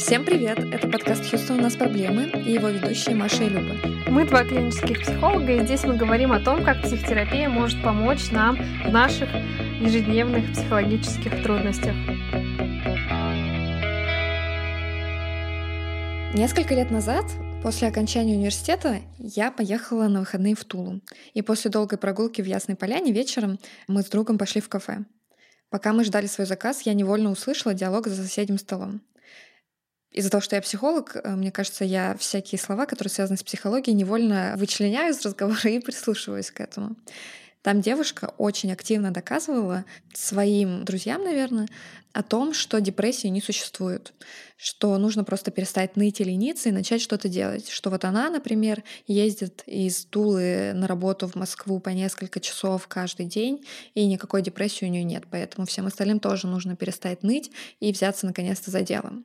Всем привет! Это подкаст «Хьюстон. У нас проблемы» и его ведущие Маша и Люба. Мы два клинических психолога, и здесь мы говорим о том, как психотерапия может помочь нам в наших ежедневных психологических трудностях. Несколько лет назад, после окончания университета, я поехала на выходные в Тулу. И после долгой прогулки в Ясной Поляне вечером мы с другом пошли в кафе. Пока мы ждали свой заказ, я невольно услышала диалог за соседним столом. Из-за того, что я психолог, э, мне кажется, я всякие слова, которые связаны с психологией, невольно вычленяю из разговора и прислушиваюсь к этому. Там девушка очень активно доказывала своим друзьям, наверное, о том, что депрессии не существует, что нужно просто перестать ныть и лениться и начать что-то делать. Что вот она, например, ездит из Тулы на работу в Москву по несколько часов каждый день, и никакой депрессии у нее нет. Поэтому всем остальным тоже нужно перестать ныть и взяться наконец-то за делом.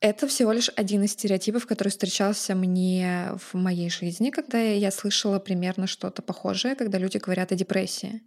Это всего лишь один из стереотипов, который встречался мне в моей жизни, когда я слышала примерно что-то похожее, когда люди говорят о депрессии.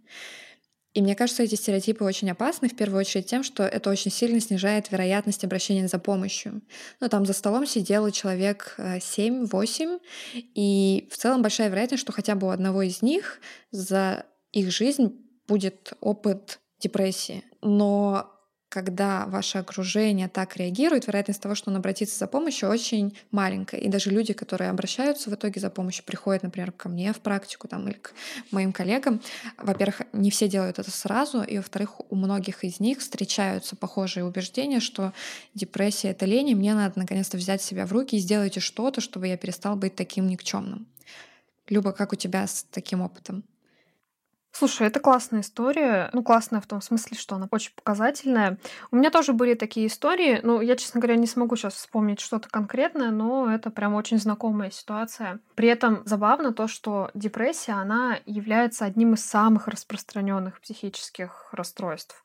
И мне кажется, эти стереотипы очень опасны, в первую очередь тем, что это очень сильно снижает вероятность обращения за помощью. Ну, там за столом сидел человек 7-8, э, и в целом большая вероятность, что хотя бы у одного из них за их жизнь будет опыт депрессии. Но когда ваше окружение так реагирует, вероятность того, что он обратится за помощью, очень маленькая. И даже люди, которые обращаются в итоге за помощью, приходят, например, ко мне в практику там, или к моим коллегам, во-первых, не все делают это сразу, и во-вторых, у многих из них встречаются похожие убеждения, что депрессия — это лень, и мне надо наконец-то взять себя в руки и сделайте что-то, чтобы я перестал быть таким никчемным. Люба, как у тебя с таким опытом? Слушай, это классная история. Ну, классная в том смысле, что она очень показательная. У меня тоже были такие истории. Ну, я, честно говоря, не смогу сейчас вспомнить что-то конкретное, но это прям очень знакомая ситуация. При этом забавно то, что депрессия, она является одним из самых распространенных психических расстройств.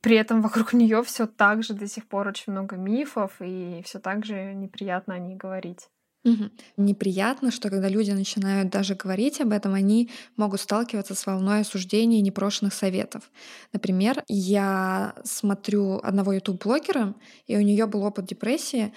При этом вокруг нее все так же до сих пор очень много мифов, и все так же неприятно о ней говорить. Мгм. Неприятно, что когда люди начинают даже говорить об этом, они могут сталкиваться с волной осуждения и непрошенных советов. Например, я смотрю одного ютуб-блогера, и у нее был опыт депрессии,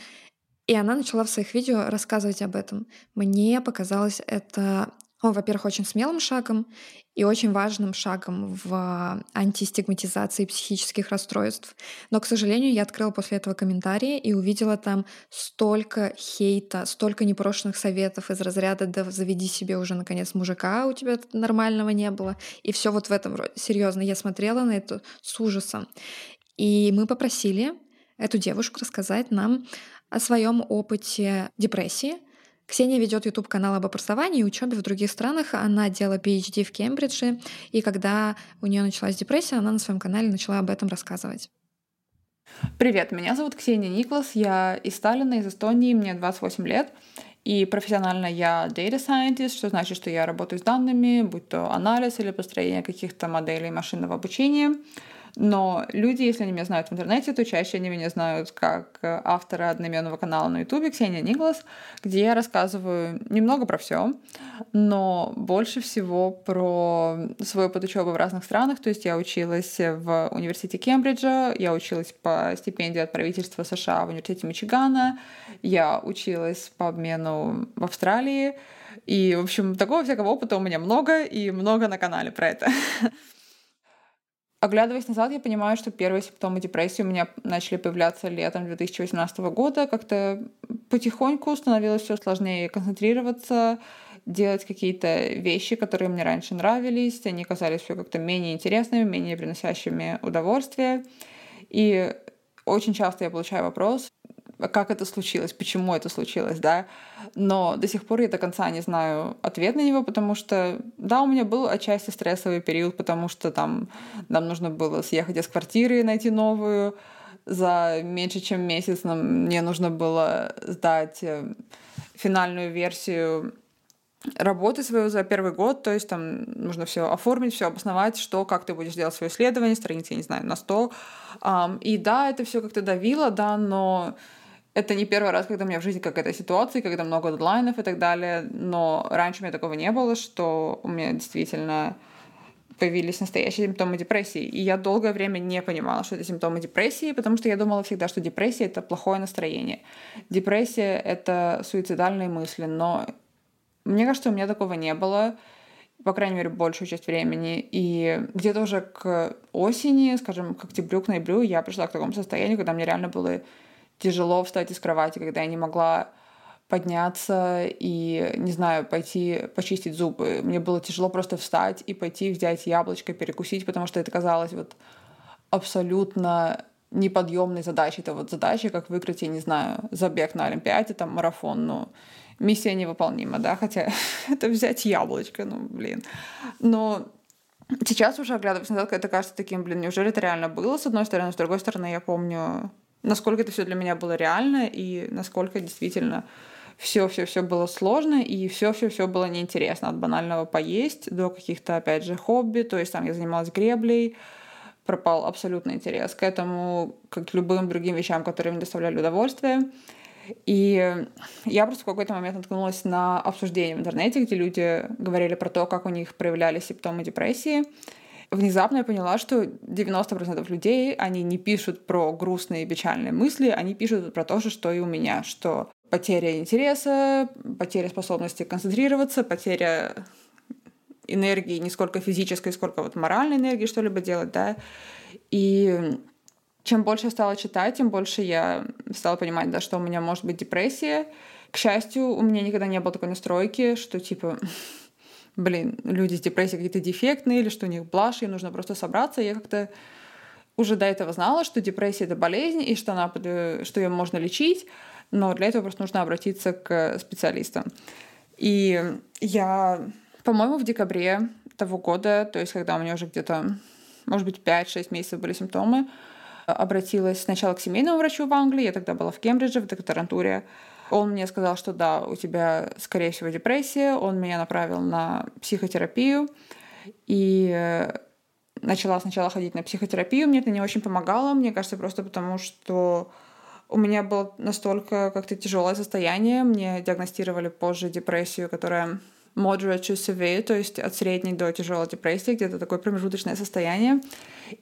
и она начала в своих видео рассказывать об этом. Мне показалось это во-первых, очень смелым шагом и очень важным шагом в антистигматизации психических расстройств. Но, к сожалению, я открыла после этого комментарии и увидела там столько хейта, столько непрошенных советов из разряда «да заведи себе уже, наконец, мужика, у тебя нормального не было». И все вот в этом роде. Серьезно, я смотрела на это с ужасом. И мы попросили эту девушку рассказать нам о своем опыте депрессии, Ксения ведет YouTube-канал об образовании и учебе в других странах. Она делала PhD в Кембридже, и когда у нее началась депрессия, она на своем канале начала об этом рассказывать. Привет, меня зовут Ксения Никлас, я из Сталина, из Эстонии, мне 28 лет. И профессионально я data scientist, что значит, что я работаю с данными, будь то анализ или построение каких-то моделей машинного обучения. Но люди, если они меня знают в интернете, то чаще они меня знают как э, автора одноименного канала на ютубе Ксения Николас, где я рассказываю немного про все, но больше всего про свой опыт учебы в разных странах. То есть я училась в университете Кембриджа, я училась по стипендии от правительства США в университете Мичигана, я училась по обмену в Австралии. И, в общем, такого всякого опыта у меня много, и много на канале про это. Оглядываясь назад, я понимаю, что первые симптомы депрессии у меня начали появляться летом 2018 года. Как-то потихоньку становилось все сложнее концентрироваться, делать какие-то вещи, которые мне раньше нравились. Они казались все как-то менее интересными, менее приносящими удовольствие. И очень часто я получаю вопрос, как это случилось, почему это случилось, да. Но до сих пор я до конца не знаю ответ на него, потому что, да, у меня был отчасти стрессовый период, потому что там нам нужно было съехать из квартиры найти новую. За меньше чем месяц нам, мне нужно было сдать э, финальную версию работы свою за первый год, то есть там нужно все оформить, все обосновать, что, как ты будешь делать свое исследование, страницы, я не знаю, на 100. И да, это все как-то давило, да, но это не первый раз, когда у меня в жизни какая-то ситуация, когда много дедлайнов и так далее, но раньше у меня такого не было, что у меня действительно появились настоящие симптомы депрессии. И я долгое время не понимала, что это симптомы депрессии, потому что я думала всегда, что депрессия — это плохое настроение. Депрессия — это суицидальные мысли. Но мне кажется, у меня такого не было, по крайней мере, большую часть времени. И где-то уже к осени, скажем, к октябрю, к ноябрю, я пришла к такому состоянию, когда мне реально было тяжело встать из кровати, когда я не могла подняться и, не знаю, пойти почистить зубы. Мне было тяжело просто встать и пойти взять яблочко, перекусить, потому что это казалось вот абсолютно неподъемной задачей. Это вот задача, как выиграть, я не знаю, забег на Олимпиаде, там, марафон, ну, миссия невыполнима, да, хотя это взять яблочко, ну, блин. Но сейчас уже, оглядываясь назад, это кажется таким, блин, неужели это реально было, с одной стороны, с другой стороны, я помню, насколько это все для меня было реально и насколько действительно все-все-все было сложно, и все-все-все было неинтересно. От банального поесть до каких-то, опять же, хобби. То есть там я занималась греблей, пропал абсолютно интерес к этому, как к любым другим вещам, которые мне доставляли удовольствие. И я просто в какой-то момент наткнулась на обсуждение в интернете, где люди говорили про то, как у них проявлялись симптомы депрессии. Внезапно я поняла, что 90% людей, они не пишут про грустные и печальные мысли, они пишут про то же, что и у меня, что потеря интереса, потеря способности концентрироваться, потеря энергии не сколько физической, сколько вот моральной энергии что-либо делать, да. И чем больше я стала читать, тем больше я стала понимать, да, что у меня может быть депрессия. К счастью, у меня никогда не было такой настройки, что типа, блин, люди с депрессией какие-то дефектные, или что у них блажь, им нужно просто собраться. Я как-то уже до этого знала, что депрессия — это болезнь, и что, она, что ее можно лечить, но для этого просто нужно обратиться к специалистам. И я, по-моему, в декабре того года, то есть когда у меня уже где-то, может быть, 5-6 месяцев были симптомы, обратилась сначала к семейному врачу в Англии, я тогда была в Кембридже, в докторантуре. Он мне сказал, что да, у тебя, скорее всего, депрессия. Он меня направил на психотерапию. И начала сначала ходить на психотерапию. Мне это не очень помогало, мне кажется, просто потому что у меня было настолько как-то тяжелое состояние. Мне диагностировали позже депрессию, которая moderate to severe, то есть от средней до тяжелой депрессии, где-то такое промежуточное состояние.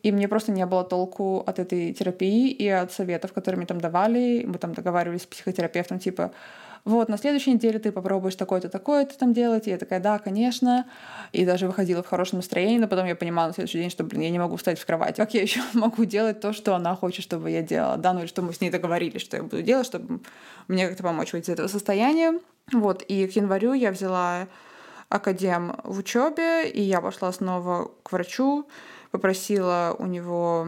И мне просто не было толку от этой терапии и от советов, которые мне там давали. Мы там договаривались с психотерапевтом, типа, вот, на следующей неделе ты попробуешь такое-то, такое-то там делать. И я такая, да, конечно. И даже выходила в хорошем настроении, но потом я понимала на следующий день, что, блин, я не могу встать в кровать. Как я еще могу делать то, что она хочет, чтобы я делала? Да, ну или что мы с ней договорились, что я буду делать, чтобы мне как-то помочь выйти из этого состояния. Вот, и к январю я взяла академ в учебе, и я пошла снова к врачу, попросила у него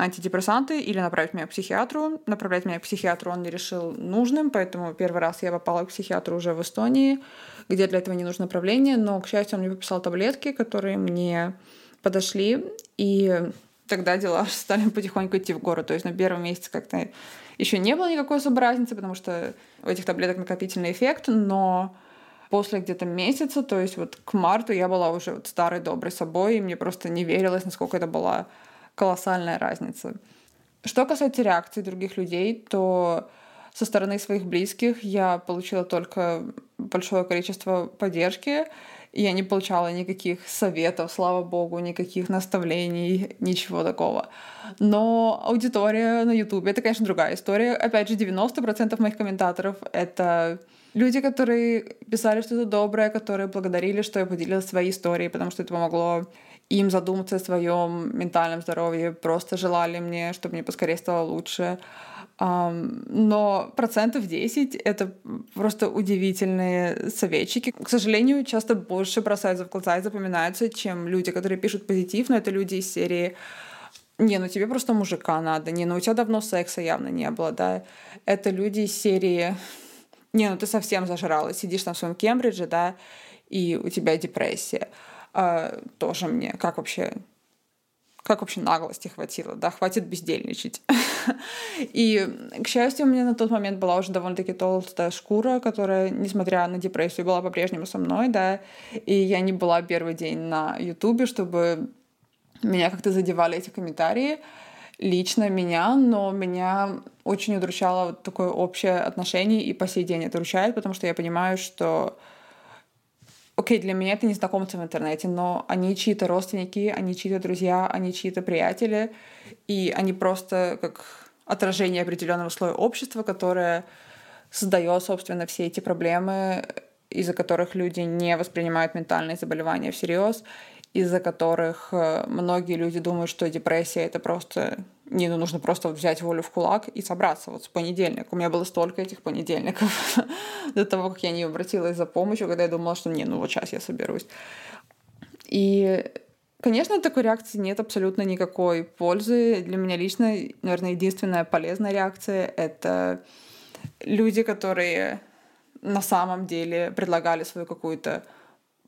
антидепрессанты или направить меня к психиатру. Направлять меня к психиатру он не решил нужным, поэтому первый раз я попала к психиатру уже в Эстонии, где для этого не нужно направление, но, к счастью, он мне выписал таблетки, которые мне подошли, и тогда дела стали потихоньку идти в гору. То есть на первом месяце как-то еще не было никакой особой разницы, потому что у этих таблеток накопительный эффект, но после где-то месяца, то есть вот к марту я была уже вот старой доброй собой, и мне просто не верилось, насколько это была колоссальная разница. Что касается реакции других людей, то со стороны своих близких я получила только большое количество поддержки. Я не получала никаких советов, слава богу, никаких наставлений, ничего такого. Но аудитория на YouTube — это, конечно, другая история. Опять же, 90% моих комментаторов — это люди, которые писали что-то доброе, которые благодарили, что я поделилась своей историей, потому что это помогло им задуматься о своем ментальном здоровье, просто желали мне, чтобы мне поскорее стало лучше. Но процентов 10 — это просто удивительные советчики. К сожалению, часто больше бросаются в глаза и запоминаются, чем люди, которые пишут позитив, но это люди из серии не, ну тебе просто мужика надо, не, ну у тебя давно секса явно не было, да. Это люди из серии не, ну ты совсем зажралась, сидишь там в своем Кембридже, да, и у тебя депрессия. А, тоже мне, как вообще, как вообще наглости хватило, да, хватит бездельничать. И, к счастью, у меня на тот момент была уже довольно-таки толстая шкура, которая, несмотря на депрессию, была по-прежнему со мной, да, и я не была первый день на Ютубе, чтобы меня как-то задевали эти комментарии, лично меня, но меня очень удручало такое общее отношение, и по сей день это удручает, потому что я понимаю, что окей, для меня это незнакомцы в интернете, но они чьи-то родственники, они чьи-то друзья, они чьи-то приятели, и они просто как отражение определенного слоя общества, которое создает, собственно, все эти проблемы, из-за которых люди не воспринимают ментальные заболевания всерьез, из-за которых э, многие люди думают, что депрессия это просто не, ну, нужно просто взять волю в кулак и собраться. Вот с понедельника. У меня было столько этих понедельников до того, как я не обратилась за помощью, когда я думала, что не, ну вот сейчас я соберусь. И, конечно, такой реакции нет абсолютно никакой пользы. Для меня лично, наверное, единственная полезная реакция — это люди, которые на самом деле предлагали свою какую-то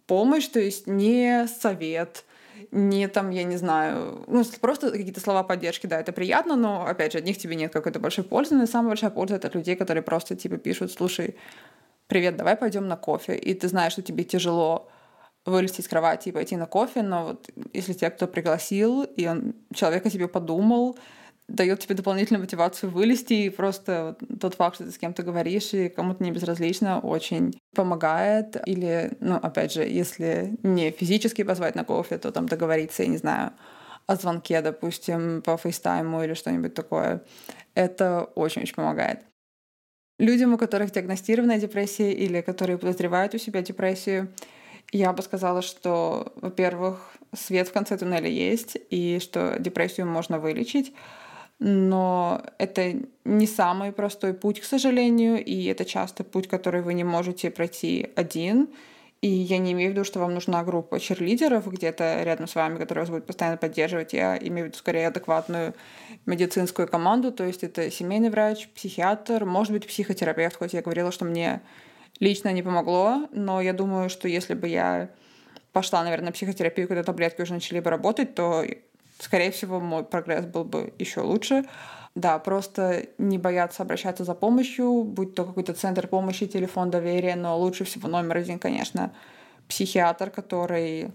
помощь, то есть не совет, не там, я не знаю, ну, просто какие-то слова поддержки, да, это приятно, но, опять же, от них тебе нет какой-то большой пользы, но самая большая польза — это от людей, которые просто, типа, пишут, слушай, привет, давай пойдем на кофе, и ты знаешь, что тебе тяжело вылезти из кровати и пойти на кофе, но вот если тебя кто пригласил, и он, человек о тебе подумал, дает тебе дополнительную мотивацию вылезти, и просто тот факт, что ты с кем-то говоришь, и кому-то не безразлично, очень помогает. Или, ну, опять же, если не физически позвать на кофе, то там договориться, я не знаю, о звонке, допустим, по фейстайму или что-нибудь такое. Это очень-очень помогает. Людям, у которых диагностирована депрессия или которые подозревают у себя депрессию, я бы сказала, что, во-первых, свет в конце туннеля есть, и что депрессию можно вылечить но это не самый простой путь, к сожалению, и это часто путь, который вы не можете пройти один. И я не имею в виду, что вам нужна группа черлидеров где-то рядом с вами, которая вас будет постоянно поддерживать. Я имею в виду скорее адекватную медицинскую команду, то есть это семейный врач, психиатр, может быть, психотерапевт, хоть я говорила, что мне лично не помогло, но я думаю, что если бы я пошла, наверное, на психотерапию, когда таблетки уже начали бы работать, то скорее всего, мой прогресс был бы еще лучше. Да, просто не бояться обращаться за помощью, будь то какой-то центр помощи, телефон доверия, но лучше всего номер один, конечно, психиатр, который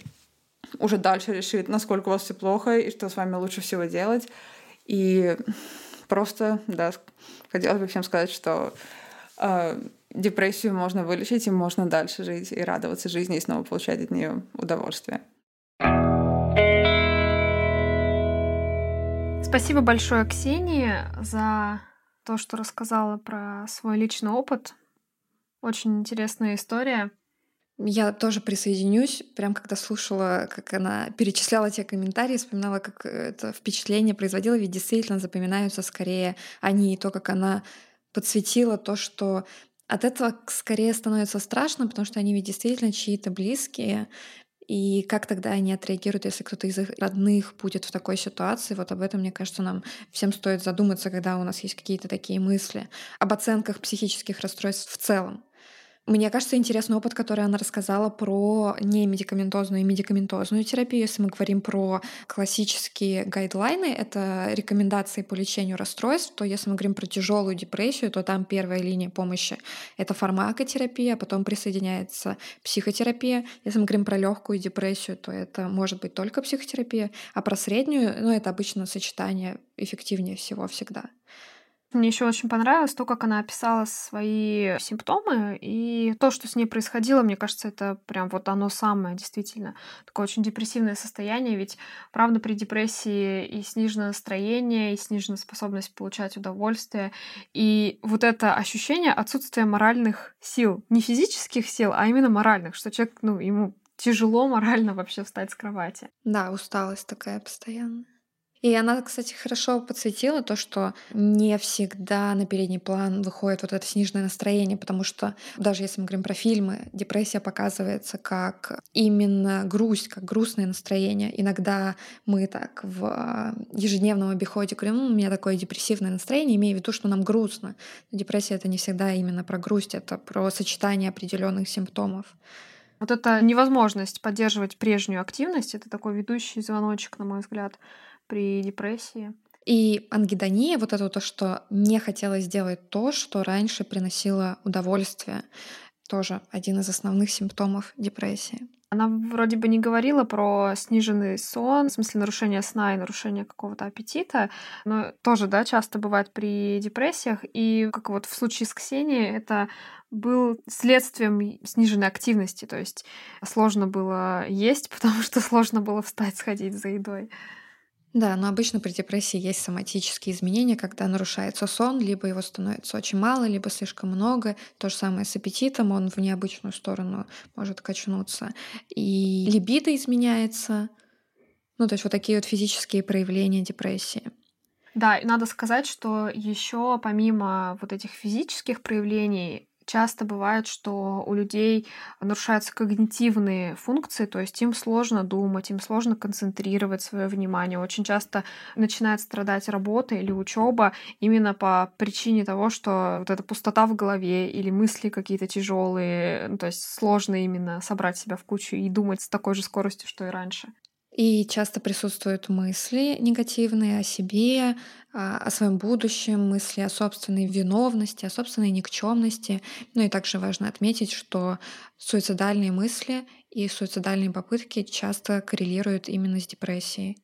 уже дальше решит, насколько у вас все плохо и что с вами лучше всего делать. И просто, да, хотелось бы всем сказать, что э, депрессию можно вылечить, и можно дальше жить и радоваться жизни и снова получать от нее удовольствие. Спасибо большое, Ксении, за то, что рассказала про свой личный опыт. Очень интересная история. Я тоже присоединюсь. Прям когда слушала, как она перечисляла те комментарии, вспоминала, как это впечатление производило, ведь действительно запоминаются скорее они и то, как она подсветила то, что от этого скорее становится страшно, потому что они ведь действительно чьи-то близкие, и как тогда они отреагируют, если кто-то из их родных будет в такой ситуации? Вот об этом, мне кажется, нам всем стоит задуматься, когда у нас есть какие-то такие мысли об оценках психических расстройств в целом. Мне кажется, интересный опыт, который она рассказала про немедикаментозную и медикаментозную терапию. Если мы говорим про классические гайдлайны, это рекомендации по лечению расстройств, то если мы говорим про тяжелую депрессию, то там первая линия помощи — это фармакотерапия, а потом присоединяется психотерапия. Если мы говорим про легкую депрессию, то это может быть только психотерапия, а про среднюю, ну, это обычно сочетание эффективнее всего всегда. Мне еще очень понравилось то, как она описала свои симптомы и то, что с ней происходило. Мне кажется, это прям вот оно самое, действительно. Такое очень депрессивное состояние. Ведь, правда, при депрессии и сниженное настроение, и сниженная способность получать удовольствие. И вот это ощущение отсутствия моральных сил. Не физических сил, а именно моральных. Что человек, ну, ему тяжело морально вообще встать с кровати. Да, усталость такая постоянная. И она, кстати, хорошо подсветила то, что не всегда на передний план выходит вот это сниженное настроение, потому что даже если мы говорим про фильмы, депрессия показывается как именно грусть, как грустное настроение. Иногда мы так в ежедневном обиходе говорим, у меня такое депрессивное настроение, имея в виду, что нам грустно. Но депрессия — это не всегда именно про грусть, это про сочетание определенных симптомов. Вот эта невозможность поддерживать прежнюю активность — это такой ведущий звоночек, на мой взгляд, при депрессии. И ангидония, вот это то, что не хотелось сделать то, что раньше приносило удовольствие, тоже один из основных симптомов депрессии. Она вроде бы не говорила про сниженный сон, в смысле нарушение сна и нарушение какого-то аппетита, но тоже, да, часто бывает при депрессиях. И как вот в случае с Ксенией, это был следствием сниженной активности, то есть сложно было есть, потому что сложно было встать, сходить за едой. Да, но обычно при депрессии есть соматические изменения, когда нарушается сон, либо его становится очень мало, либо слишком много. То же самое с аппетитом, он в необычную сторону может качнуться. И либидо изменяется. Ну, то есть вот такие вот физические проявления депрессии. Да, и надо сказать, что еще помимо вот этих физических проявлений часто бывает, что у людей нарушаются когнитивные функции, то есть им сложно думать, им сложно концентрировать свое внимание. Очень часто начинает страдать работа или учеба именно по причине того, что вот эта пустота в голове или мысли какие-то тяжелые, ну, то есть сложно именно собрать себя в кучу и думать с такой же скоростью, что и раньше. И часто присутствуют мысли негативные о себе, а, о своем будущем, мысли о собственной виновности, о собственной никчемности. Ну и также важно отметить, что суицидальные мысли и суицидальные попытки часто коррелируют именно с депрессией.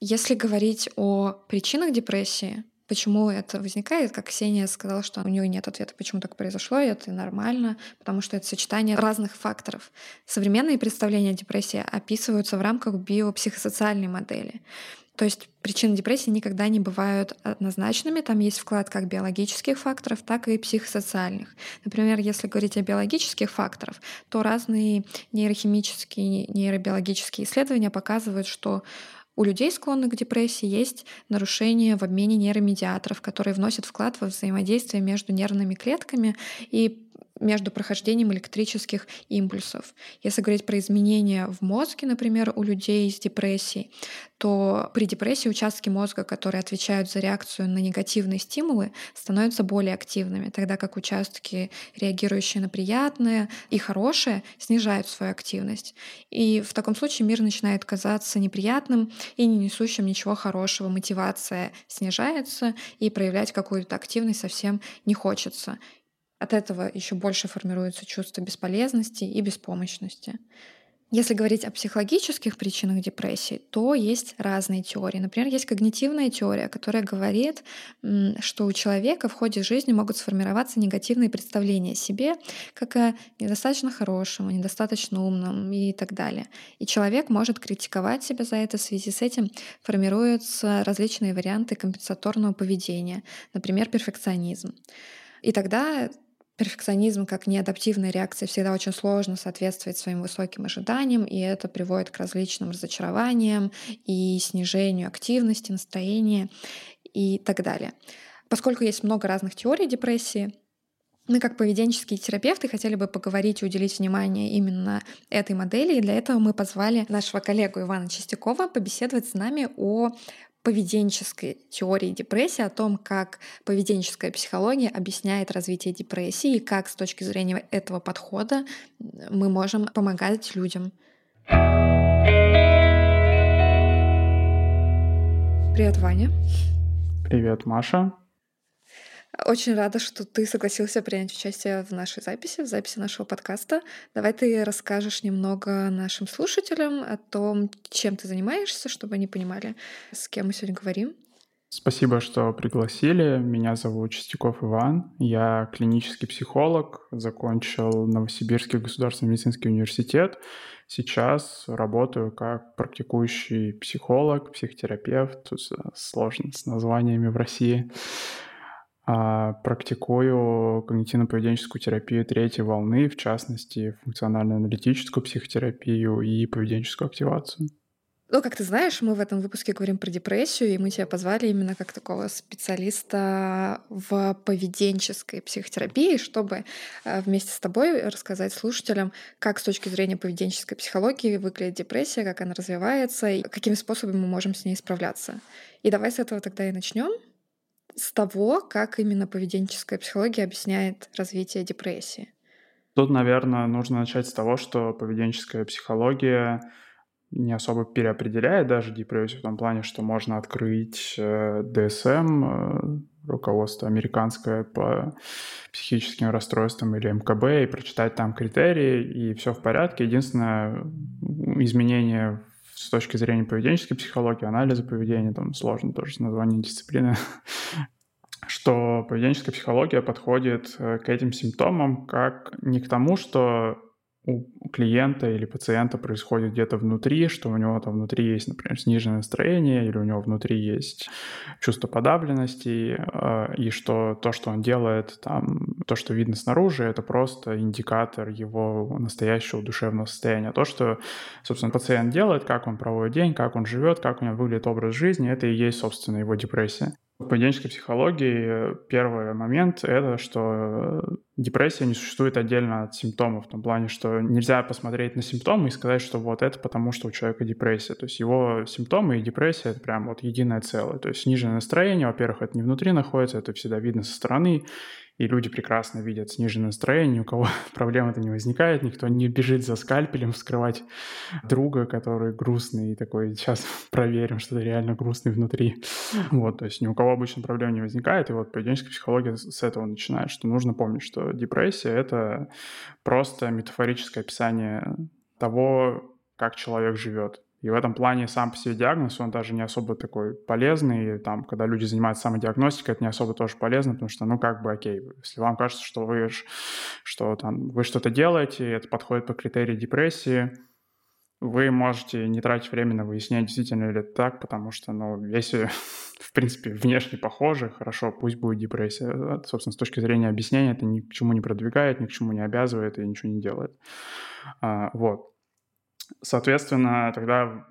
Если говорить о причинах депрессии, Почему это возникает? Как Ксения сказала, что у нее нет ответа, почему так произошло, и это нормально, потому что это сочетание разных факторов. Современные представления о депрессии описываются в рамках биопсихосоциальной модели. То есть причины депрессии никогда не бывают однозначными. Там есть вклад как биологических факторов, так и психосоциальных. Например, если говорить о биологических факторах, то разные нейрохимические, нейробиологические исследования показывают, что у людей, склонных к депрессии, есть нарушение в обмене нейромедиаторов, которые вносят вклад во взаимодействие между нервными клетками и между прохождением электрических импульсов. Если говорить про изменения в мозге, например, у людей с депрессией, то при депрессии участки мозга, которые отвечают за реакцию на негативные стимулы, становятся более активными, тогда как участки, реагирующие на приятное и хорошее, снижают свою активность. И в таком случае мир начинает казаться неприятным и не несущим ничего хорошего. Мотивация снижается, и проявлять какую-то активность совсем не хочется. От этого еще больше формируется чувство бесполезности и беспомощности. Если говорить о психологических причинах депрессии, то есть разные теории. Например, есть когнитивная теория, которая говорит, что у человека в ходе жизни могут сформироваться негативные представления о себе, как о недостаточно хорошем, недостаточно умном и так далее. И человек может критиковать себя за это. В связи с этим формируются различные варианты компенсаторного поведения, например, перфекционизм. И тогда перфекционизм как неадаптивная реакция всегда очень сложно соответствовать своим высоким ожиданиям, и это приводит к различным разочарованиям и снижению активности, настроения и так далее. Поскольку есть много разных теорий депрессии, мы как поведенческие терапевты хотели бы поговорить и уделить внимание именно этой модели, и для этого мы позвали нашего коллегу Ивана Чистякова побеседовать с нами о поведенческой теории депрессии, о том, как поведенческая психология объясняет развитие депрессии и как с точки зрения этого подхода мы можем помогать людям. Привет, Ваня. Привет, Маша. Очень рада, что ты согласился принять участие в нашей записи, в записи нашего подкаста. Давай ты расскажешь немного нашим слушателям о том, чем ты занимаешься, чтобы они понимали, с кем мы сегодня говорим. Спасибо, что пригласили. Меня зовут Чистяков Иван. Я клинический психолог, закончил Новосибирский государственный медицинский университет. Сейчас работаю как практикующий психолог, психотерапевт. Тут сложно с названиями в России. А, практикую когнитивно-поведенческую терапию третьей волны, в частности, функционально-аналитическую психотерапию и поведенческую активацию. Ну, как ты знаешь, мы в этом выпуске говорим про депрессию, и мы тебя позвали именно как такого специалиста в поведенческой психотерапии, чтобы э, вместе с тобой рассказать слушателям, как с точки зрения поведенческой психологии выглядит депрессия, как она развивается, и какими способами мы можем с ней справляться. И давай с этого тогда и начнем с того, как именно поведенческая психология объясняет развитие депрессии? Тут, наверное, нужно начать с того, что поведенческая психология не особо переопределяет даже депрессию в том плане, что можно открыть э, DSM, э, руководство американское по психическим расстройствам или МКБ, и прочитать там критерии, и все в порядке. Единственное изменение с точки зрения поведенческой психологии, анализа поведения, там сложно тоже название дисциплины, что поведенческая психология подходит э, к этим симптомам как не к тому, что у клиента или пациента происходит где-то внутри, что у него там внутри есть, например, сниженное настроение, или у него внутри есть чувство подавленности, э, и что то, что он делает, там, то, что видно снаружи, это просто индикатор его настоящего душевного состояния. То, что, собственно, пациент делает, как он проводит день, как он живет, как у него выглядит образ жизни, это и есть, собственно, его депрессия. В поведенческой психологии первый момент — это что депрессия не существует отдельно от симптомов, в том плане, что нельзя посмотреть на симптомы и сказать, что вот это потому, что у человека депрессия. То есть его симптомы и депрессия — это прям вот единое целое. То есть сниженное настроение, во-первых, это не внутри находится, это всегда видно со стороны, и люди прекрасно видят сниженное настроение, ни у кого проблем это не возникает, никто не бежит за скальпелем вскрывать друга, который грустный, и такой, сейчас проверим, что ты реально грустный внутри. Вот, то есть ни у кого обычно проблем не возникает, и вот поведенческая психология с этого начинает, что нужно помнить, что депрессия — это просто метафорическое описание того, как человек живет. И в этом плане сам по себе диагноз, он даже не особо такой полезный. И там, когда люди занимаются самодиагностикой, это не особо тоже полезно, потому что, ну, как бы, окей, если вам кажется, что вы, что, там, вы что-то делаете, это подходит по критерии депрессии, вы можете не тратить время на выяснение, действительно ли это так, потому что, ну, если, в принципе, внешне похоже, хорошо, пусть будет депрессия. Собственно, с точки зрения объяснения это ни к чему не продвигает, ни к чему не обязывает и ничего не делает. А, вот. Соответственно, тогда,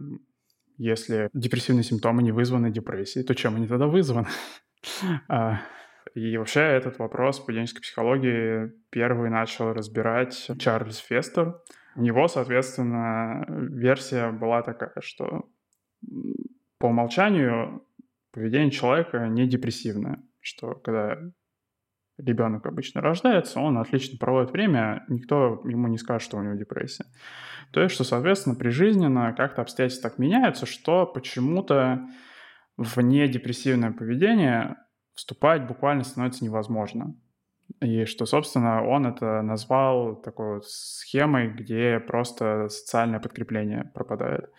если депрессивные симптомы не вызваны депрессией, то чем они тогда вызваны? А, и вообще этот вопрос поведенческой психологии первый начал разбирать Чарльз Фестер. У него, соответственно, версия была такая, что по умолчанию поведение человека не депрессивное, что когда ребенок обычно рождается, он отлично проводит время, никто ему не скажет, что у него депрессия. То есть, что, соответственно, прижизненно как-то обстоятельства так меняются, что почему-то в недепрессивное поведение вступать буквально становится невозможно. И что, собственно, он это назвал такой вот схемой, где просто социальное подкрепление пропадает.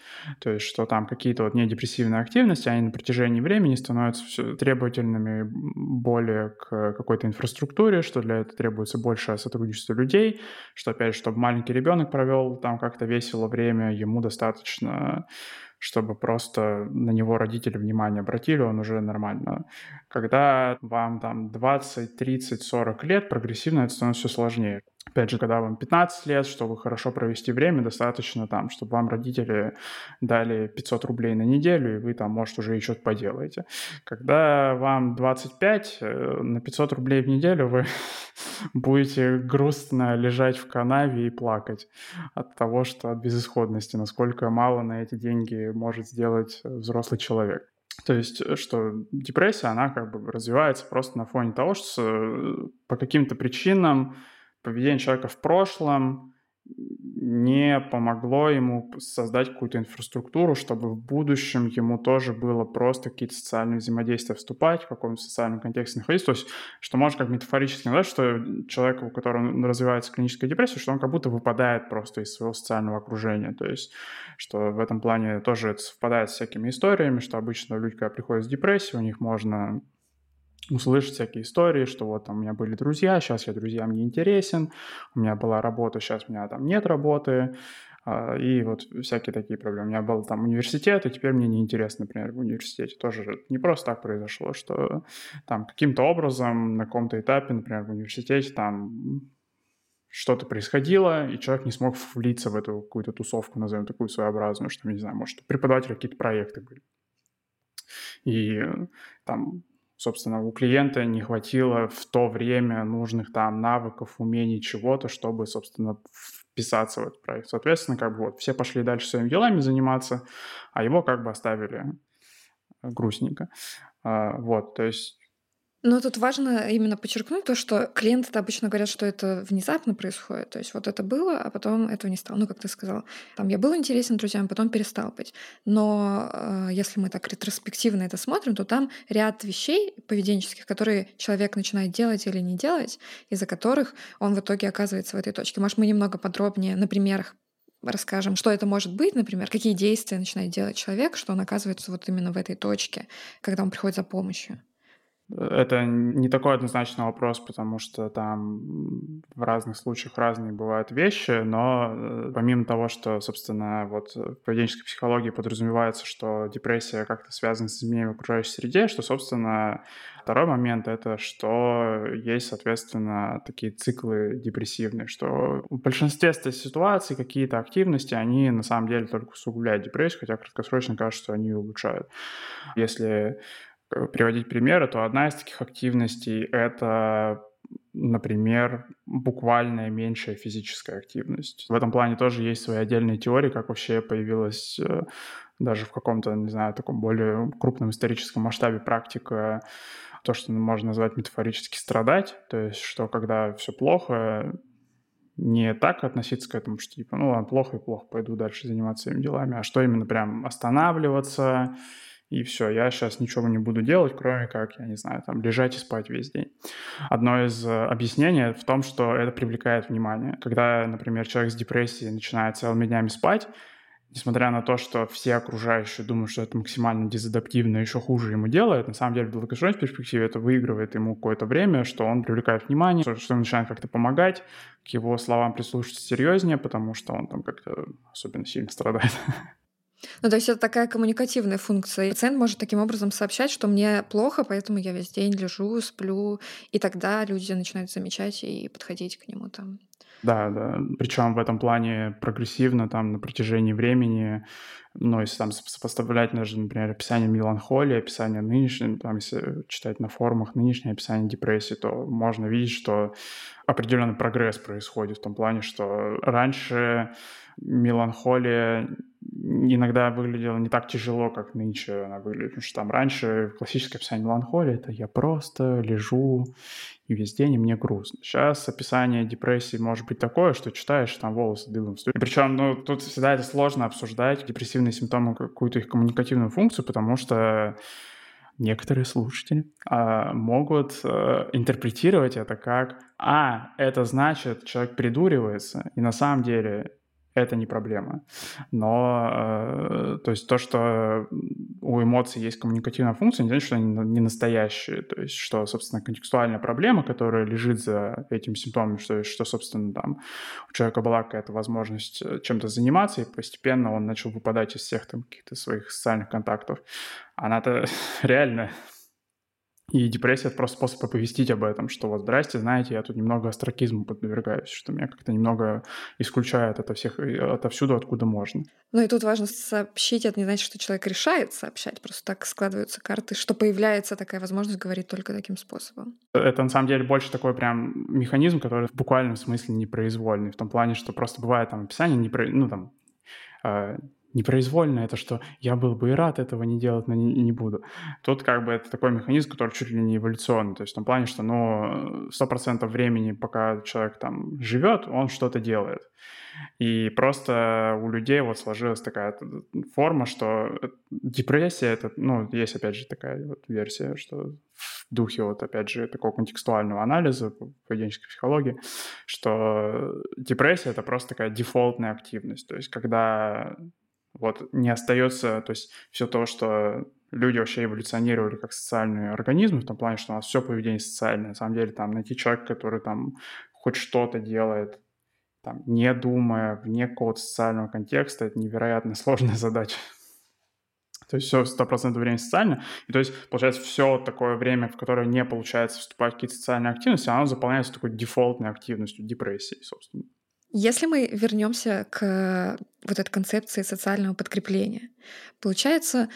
То есть, что там какие-то вот недепрессивные активности, они на протяжении времени становятся все требовательными более к какой-то инфраструктуре, что для этого требуется большее сотрудничество людей, что, опять же, чтобы маленький ребенок провел там как-то весело время, ему достаточно чтобы просто на него родители внимание обратили, он уже нормально. Когда вам там 20, 30, 40 лет, прогрессивно это становится все сложнее. Опять же, когда вам 15 лет, чтобы хорошо провести время, достаточно там, чтобы вам родители дали 500 рублей на неделю, и вы там, может, уже и что-то поделаете. Когда вам 25, э, на 500 рублей в неделю вы будете грустно лежать в канаве и плакать от того, что от безысходности, насколько мало на эти деньги может сделать взрослый человек. То есть, э, что депрессия, она как бы развивается просто на фоне того, что э, по каким-то причинам поведение человека в прошлом не помогло ему создать какую-то инфраструктуру, чтобы в будущем ему тоже было просто какие-то социальные взаимодействия вступать, в каком-то социальном контексте находиться. То есть, что можно как метафорически назвать, что человек, у которого развивается клиническая депрессия, что он как будто выпадает просто из своего социального окружения. То есть, что в этом плане тоже это совпадает с всякими историями, что обычно люди, когда приходят с депрессией, у них можно услышать всякие истории, что вот там у меня были друзья, сейчас я друзьям не интересен, у меня была работа, сейчас у меня там нет работы, а, и вот всякие такие проблемы. У меня был там университет, и теперь мне неинтересно, например, в университете. Тоже не просто так произошло, что там каким-то образом на каком-то этапе, например, в университете там что-то происходило, и человек не смог влиться в эту какую-то тусовку, назовем такую своеобразную, что, не знаю, может, у преподавателя какие-то проекты были. И там собственно, у клиента не хватило в то время нужных там навыков, умений, чего-то, чтобы, собственно, вписаться в этот проект. Соответственно, как бы вот все пошли дальше своими делами заниматься, а его как бы оставили грустненько. А, вот, то есть Но тут важно именно подчеркнуть то, что клиенты обычно говорят, что это внезапно происходит. То есть вот это было, а потом этого не стало. Ну, как ты сказал, там я был интересен друзьям, потом перестал быть. Но э, если мы так ретроспективно это смотрим, то там ряд вещей поведенческих, которые человек начинает делать или не делать, из-за которых он в итоге оказывается в этой точке. Может, мы немного подробнее на примерах расскажем, что это может быть, например, какие действия начинает делать человек, что он оказывается вот именно в этой точке, когда он приходит за помощью. Это не такой однозначный вопрос, потому что там в разных случаях разные бывают вещи, но э, помимо того, что, собственно, вот в поведенческой психологии подразумевается, что депрессия как-то связана с изменением в окружающей среде, что, собственно, второй момент — это что есть, соответственно, такие циклы депрессивные, что в большинстве ситуаций какие-то активности, они на самом деле только усугубляют депрессию, хотя краткосрочно кажется, что они улучшают. Если приводить примеры, то одна из таких активностей — это, например, буквальная меньшая физическая активность. В этом плане тоже есть свои отдельные теории, как вообще появилась э, даже в каком-то, не знаю, таком более крупном историческом масштабе практика то, что можно назвать метафорически страдать, то есть что когда все плохо, не так относиться к этому, что типа, ну ладно, плохо и плохо, пойду дальше заниматься своими делами, а что именно прям останавливаться, и все, я сейчас ничего не буду делать, кроме как, я не знаю, там, лежать и спать весь день. Одно из э, объяснений в том, что это привлекает внимание. Когда, например, человек с депрессией начинает целыми днями спать, несмотря на то, что все окружающие думают, что это максимально дезадаптивно, еще хуже ему делает, на самом деле в долгосрочной перспективе это выигрывает ему какое-то время, что он привлекает внимание, что, он начинает как-то помогать, к его словам прислушиваться серьезнее, потому что он там как-то особенно сильно страдает. Ну, то есть это такая коммуникативная функция. Пациент может таким образом сообщать, что мне плохо, поэтому я весь день лежу, сплю, и тогда люди начинают замечать и подходить к нему там. Да, да. Причем в этом плане прогрессивно там на протяжении времени, ну, если там сопоставлять даже, например, описание меланхолии, описание нынешней, там, если читать на форумах нынешнее описание депрессии, то можно видеть, что определенный прогресс происходит в том плане, что раньше меланхолия иногда выглядела не так тяжело, как нынче она выглядит. Потому что там раньше классическое описание меланхолии — это я просто лежу и весь день, и мне грустно. Сейчас описание депрессии может быть такое, что читаешь, там волосы дыбом. И причем, ну, тут всегда это сложно обсуждать, депрессивные симптомы, какую-то их коммуникативную функцию, потому что некоторые слушатели а, могут а, интерпретировать это как «А, это значит, человек придуривается, и на самом деле это не проблема. Но, э, то есть то, что у эмоций есть коммуникативная функция, не значит, что они не настоящие. То есть что, собственно, контекстуальная проблема, которая лежит за этим симптомом, что, что собственно, там у человека была какая-то возможность э, чем-то заниматься, и постепенно он начал выпадать из всех там каких-то своих социальных контактов. Она-то реально и депрессия — это просто способ оповестить об этом, что вот, здрасте, знаете, я тут немного астракизму подвергаюсь, что меня как-то немного исключает от всех, отовсюду, откуда можно. Ну и тут важно сообщить, это не значит, что человек решает сообщать, просто так складываются карты, что появляется такая возможность говорить только таким способом. Это на самом деле больше такой прям механизм, который в буквальном смысле непроизвольный, в том плане, что просто бывает там описание, не ну там, а, непроизвольно, это что я был бы и рад этого не делать, но не, не буду. Тут как бы это такой механизм, который чуть ли не эволюционный, то есть в том плане, что ну, 100% времени, пока человек там живет, он что-то делает. И просто у людей вот сложилась такая форма, что депрессия, это, ну, есть опять же такая вот версия, что в духе вот опять же такого контекстуального анализа поведенческой психологии, что депрессия — это просто такая дефолтная активность, то есть когда вот не остается, то есть все то, что люди вообще эволюционировали как социальные организмы, в том плане, что у нас все поведение социальное. На самом деле там найти человека, который там хоть что-то делает, там, не думая, вне какого-то социального контекста, это невероятно сложная задача. То есть все 100% времени социально. И то есть, получается, все такое время, в которое не получается вступать в какие-то социальные активности, оно заполняется такой дефолтной активностью, депрессией, собственно. Если мы вернемся к вот этой концепции социального подкрепления, получается,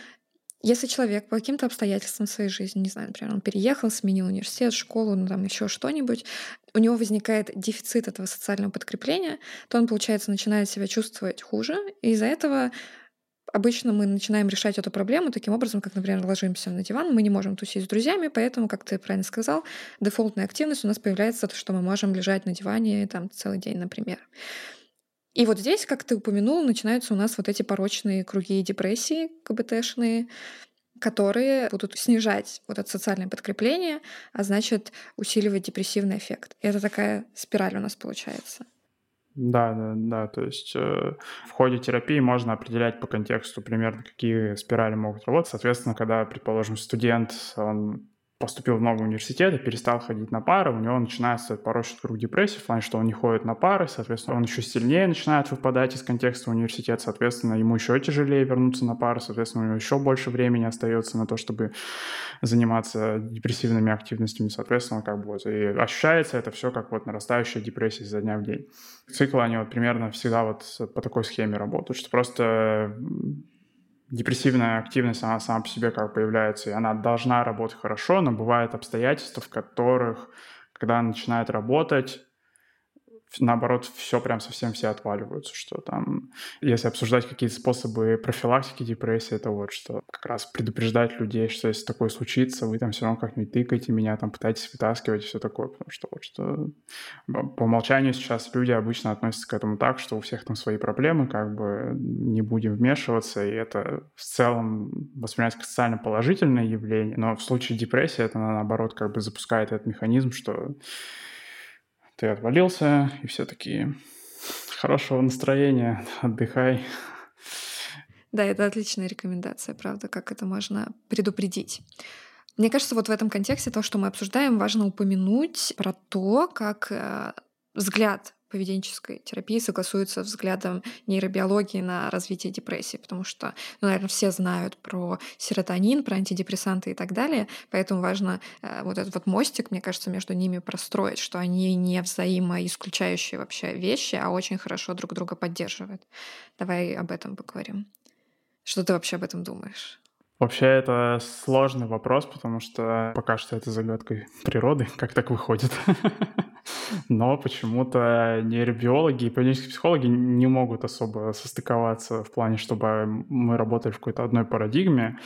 если человек по каким-то обстоятельствам своей жизни, не знаю, например, он переехал, сменил университет, школу, ну там еще что-нибудь, у него возникает дефицит этого социального подкрепления, то он, получается, начинает себя чувствовать хуже, и из-за этого Обычно мы начинаем решать эту проблему таким образом, как, например, ложимся на диван, мы не можем тусить с друзьями, поэтому, как ты правильно сказал, дефолтная активность у нас появляется, то, что мы можем лежать на диване там целый день, например. И вот здесь, как ты упомянул, начинаются у нас вот эти порочные круги депрессии КБТшные, которые будут снижать вот это социальное подкрепление, а значит усиливать депрессивный эффект. И это такая спираль у нас получается. Да, да, да. То есть э, в ходе терапии можно определять по контексту примерно, какие спирали могут работать. Соответственно, когда, предположим, студент, он поступил в новый университет и перестал ходить на пары, у него начинается порочный круг депрессии, в плане, что он не ходит на пары, соответственно, он еще сильнее начинает выпадать из контекста университета, соответственно, ему еще тяжелее вернуться на пары, соответственно, у него еще больше времени остается на то, чтобы заниматься депрессивными активностями, соответственно, как бы вот, и ощущается это все как вот нарастающая депрессия изо дня в день. Циклы, они вот примерно всегда вот по такой схеме работают, что просто депрессивная активность, она сама по себе как появляется, и она должна работать хорошо, но бывают обстоятельства, в которых, когда она начинает работать, наоборот, все прям совсем все отваливаются, что там, если обсуждать какие-то способы профилактики депрессии, это вот что как раз предупреждать людей, что если такое случится, вы там все равно как-нибудь тыкаете меня, там пытаетесь вытаскивать и все такое, потому что вот что по умолчанию сейчас люди обычно относятся к этому так, что у всех там свои проблемы, как бы не будем вмешиваться, и это в целом воспринимается как социально положительное явление, но в случае депрессии это наоборот как бы запускает этот механизм, что ты отвалился, и все такие хорошего настроения, отдыхай. Да, это отличная рекомендация, правда, как это можно предупредить. Мне кажется, вот в этом контексте то, что мы обсуждаем, важно упомянуть про то, как э, взгляд поведенческой терапии согласуется взглядом нейробиологии на развитие депрессии, потому что, ну, наверное, все знают про серотонин, про антидепрессанты и так далее, поэтому важно э, вот этот вот мостик, мне кажется, между ними простроить, что они не взаимоисключающие вообще вещи, а очень хорошо друг друга поддерживают. Давай об этом поговорим. Что ты вообще об этом думаешь? Вообще это сложный вопрос, потому что пока что это загадкой природы, как так выходит. Но почему-то нейробиологи и поведенческие психологи не могут особо состыковаться в плане, чтобы мы работали в какой-то одной парадигме.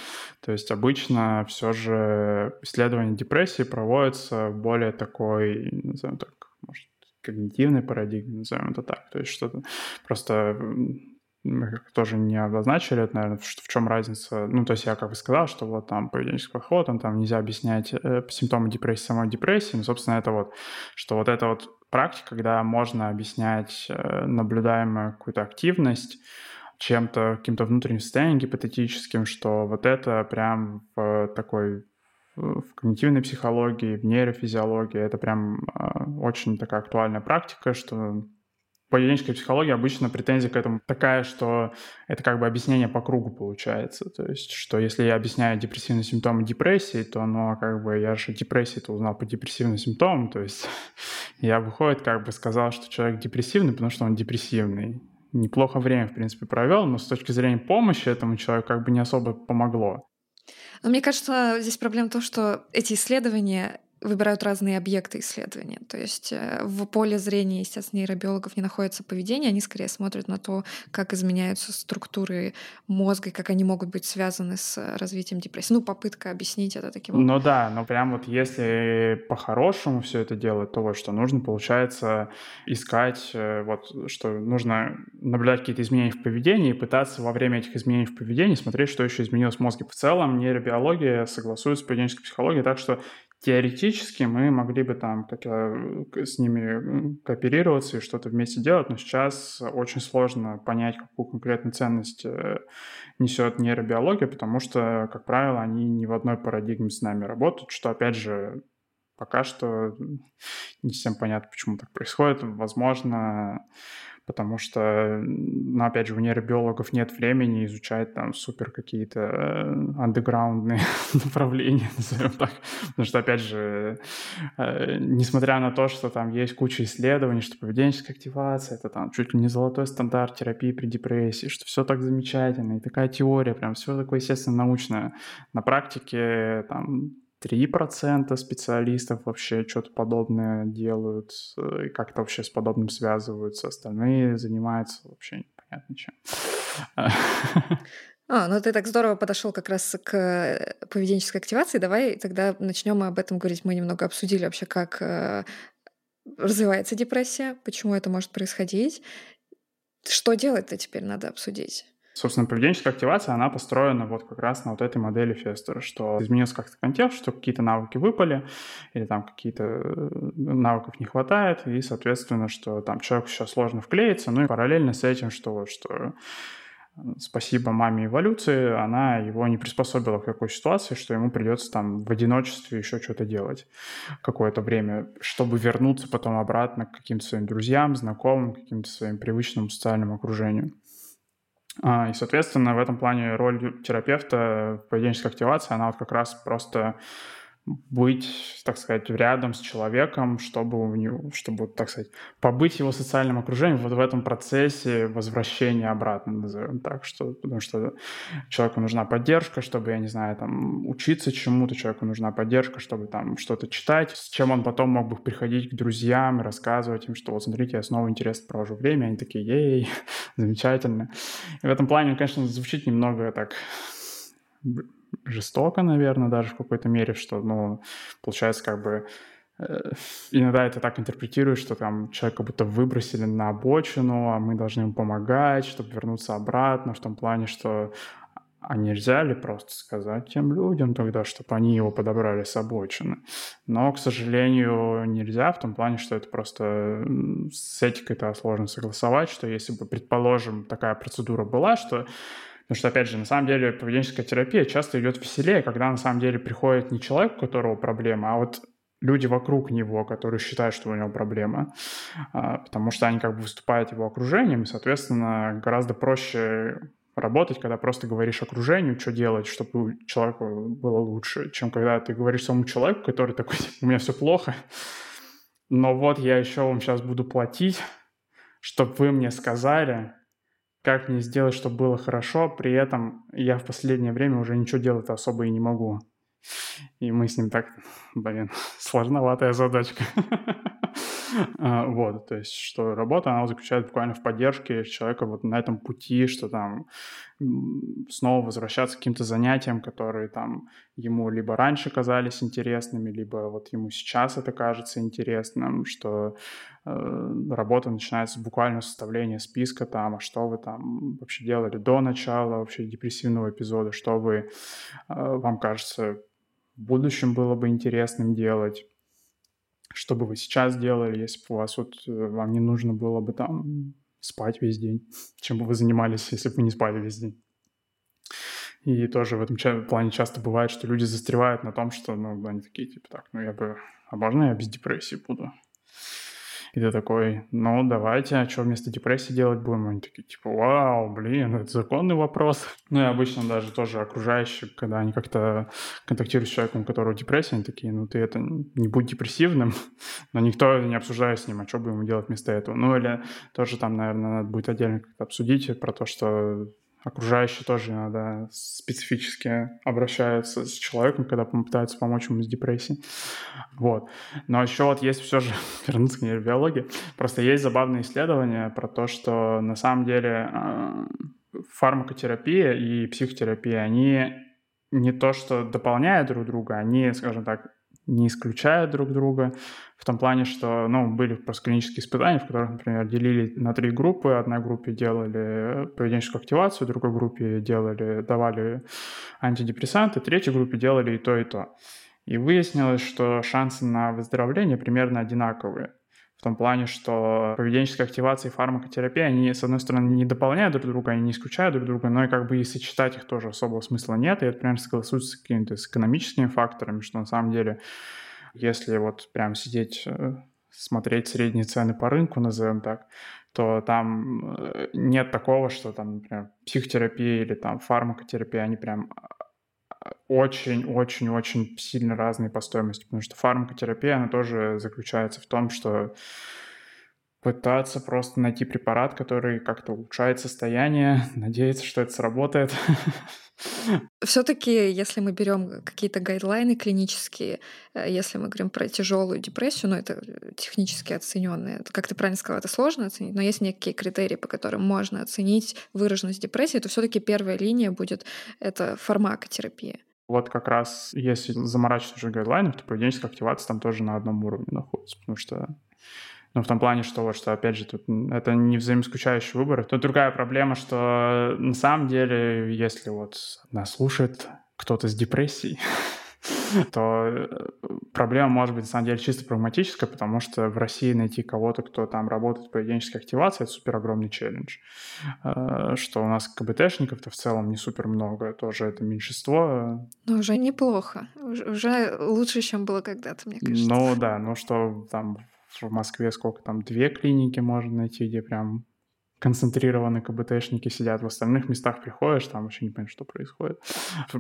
То есть обычно все же исследование депрессии проводится в более такой, назовем так, может, когнитивной парадигме, назовем это так. То есть что-то просто тоже не обозначили это, наверное, в, в чем разница. Ну, то есть я как бы сказал, что вот там поведенческий подход, он там нельзя объяснять э, симптомы депрессии самой депрессии, но, собственно, это вот, что вот это вот практика, когда можно объяснять э, наблюдаемую какую-то активность чем-то, каким-то внутренним состоянием гипотетическим, что вот это прям в такой в когнитивной психологии, в нейрофизиологии, это прям э, очень такая актуальная практика, что поведенческая психология обычно претензия к этому такая, что это как бы объяснение по кругу получается. То есть, что если я объясняю депрессивные симптомы депрессии, то ну, как бы я же депрессии-то узнал по депрессивным симптомам. То есть я, выходит, как бы сказал, что человек депрессивный, потому что он депрессивный. Неплохо время, в принципе, провел, но с точки зрения помощи этому человеку как бы не особо помогло. Но мне кажется, здесь проблема в том, что эти исследования выбирают разные объекты исследования. То есть э, в поле зрения, естественно, нейробиологов не находится поведение, они скорее смотрят на то, как изменяются структуры мозга и как они могут быть связаны с развитием депрессии. Ну, попытка объяснить это таким образом. Ну да, но прям вот если по-хорошему все это делать, то вот что нужно, получается, искать, э, вот что нужно наблюдать какие-то изменения в поведении и пытаться во время этих изменений в поведении смотреть, что еще изменилось в мозге. В целом нейробиология согласуется с поведенческой психологией, так что Теоретически мы могли бы там как с ними кооперироваться и что-то вместе делать, но сейчас очень сложно понять, какую конкретную ценность э, несет нейробиология, потому что, как правило, они не в одной парадигме с нами работают, что, опять же, пока что не всем понятно, почему так происходит. Возможно, потому что, ну, опять же, у нейробиологов нет времени изучать там супер какие-то э, андеграундные направления, назовем так. Потому что, опять же, э, несмотря на то, что там есть куча исследований, что поведенческая активация — это там чуть ли не золотой стандарт терапии при депрессии, что все так замечательно, и такая теория, прям все такое, естественно, научное. На практике там 3% специалистов вообще что-то подобное делают и как-то вообще с подобным связываются. Остальные занимаются вообще непонятно чем. А, ну ты так здорово подошел как раз к э, поведенческой активации. Давай тогда начнем об этом говорить. Мы немного обсудили вообще, как э, развивается депрессия, почему это может происходить. Что делать-то теперь надо обсудить? Собственно, поведенческая активация, она построена вот как раз на вот этой модели Фестера, что изменился как-то контекст, что какие-то навыки выпали, или там какие-то э, навыков не хватает, и, соответственно, что там человеку сейчас сложно вклеиться, ну и параллельно с этим, что вот, что спасибо маме эволюции, она его не приспособила к такой ситуации, что ему придется там в одиночестве еще что-то делать какое-то время, чтобы вернуться потом обратно к каким-то своим друзьям, знакомым, каким-то своим привычным социальным окружению. А, и, соответственно, в этом плане роль терапевта в поведенческой активации, она вот как раз просто быть, так сказать, рядом с человеком, чтобы, у него, чтобы, так сказать, побыть его социальном окружении вот в этом процессе возвращения обратно, назовем так, что, потому что человеку нужна поддержка, чтобы, я не знаю, там, учиться чему-то, человеку нужна поддержка, чтобы там что-то читать, с чем он потом мог бы приходить к друзьям и рассказывать им, что вот смотрите, я снова интересно провожу время, они такие, ей, замечательно. И в этом плане, конечно, звучит немного так жестоко, наверное, даже в какой-то мере, что, ну, получается, как бы э, иногда это так интерпретируешь, что там человека будто выбросили на обочину, а мы должны ему помогать, чтобы вернуться обратно, в том плане, что а нельзя ли просто сказать тем людям тогда, чтобы они его подобрали с обочины? Но, к сожалению, нельзя в том плане, что это просто с этикой-то сложно согласовать, что если бы, предположим, такая процедура была, что Потому что, опять же, на самом деле поведенческая терапия часто идет веселее, когда на самом деле приходит не человек, у которого проблема, а вот люди вокруг него, которые считают, что у него проблема, а, потому что они как бы выступают его окружением, и, соответственно, гораздо проще работать, когда просто говоришь окружению, что делать, чтобы человеку было лучше, чем когда ты говоришь самому человеку, который такой, у меня все плохо, но вот я еще вам сейчас буду платить, чтобы вы мне сказали, как мне сделать, чтобы было хорошо, при этом я в последнее время уже ничего делать особо и не могу. И мы с ним так, блин, сложноватая задачка. А, вот, то есть, что работа, она заключается буквально в поддержке человека вот на этом пути, что там снова возвращаться к каким-то занятиям, которые там ему либо раньше казались интересными, либо вот ему сейчас это кажется интересным, что э, работа начинается буквально с составления списка там, а что вы там вообще делали до начала вообще депрессивного эпизода, что вы, э, вам кажется, в будущем было бы интересным делать что бы вы сейчас делали, если бы у вас вот э, вам не нужно было бы там спать весь день, чем бы вы занимались, если бы вы не спали весь день. И тоже в этом плане часто бывает, что люди застревают на том, что, ну, они такие, типа, так, ну, я бы, а можно я без депрессии буду? И ты такой, ну, давайте, а что вместо депрессии делать будем? Они такие, типа, вау, блин, это законный вопрос. Ну, и обычно даже тоже окружающие, когда они как-то контактируют с человеком, у которого депрессия, они такие, ну, ты это не будь депрессивным, но никто не обсуждает с ним, а что ему делать вместо этого. Ну, или тоже там, наверное, надо будет отдельно как-то обсудить про то, что окружающие тоже иногда специфически обращаются с человеком, когда пытаются помочь ему с депрессией. Вот. Но еще вот есть все же, вернуться к нейробиологии, просто есть забавные исследования про то, что на самом деле э, фармакотерапия и психотерапия, они не то, что дополняют друг друга, они, скажем так, не исключают друг друга в том плане, что ну, были просто клинические испытания, в которых, например, делили на три группы. Одной группе делали поведенческую активацию, другой группе делали, давали антидепрессанты, третьей группе делали и то, и то. И выяснилось, что шансы на выздоровление примерно одинаковые. Том плане, что поведенческая активация и фармакотерапия, они, с одной стороны, не дополняют друг друга, они не исключают друг друга, но и как бы и сочетать их тоже особого смысла нет. И это, примерно, согласуется с какими-то с экономическими факторами, что на самом деле, если вот прям сидеть, э, смотреть средние цены по рынку, назовем так, то там э, нет такого, что там, например, психотерапия или там фармакотерапия, они прям очень-очень-очень сильно разные по стоимости, потому что фармакотерапия, она тоже заключается в том, что пытаться просто найти препарат, который как-то улучшает состояние, надеяться, что это сработает. Все-таки, если мы берем какие-то гайдлайны клинические, э, если мы говорим про тяжелую депрессию, ну это технически оцененные, как ты правильно сказала, это сложно оценить, но есть некие критерии, по которым можно оценить выраженность депрессии, то все-таки первая линия будет это фармакотерапия. Вот как раз, если заморачиваться уже гайдлайнов, то поведенческая активация там тоже на одном уровне находится, потому что ну, в том плане, что вот, что, опять же, тут это не взаимоисключающий выбор. Тут другая проблема, что на самом деле, если вот нас слушает кто-то с депрессией, то э, проблема может быть на самом деле чисто прагматическая, потому что в России найти кого-то, кто там работает в поведенческой активации, это супер огромный челлендж. Э, что у нас КБТшников-то в целом не супер много, тоже это меньшинство. Но уже неплохо, уже лучше, чем было когда-то, мне кажется. Ну да, ну что там в Москве сколько там, две клиники можно найти, где прям концентрированные КБТшники сидят. В остальных местах приходишь, там вообще не понимаешь, что происходит.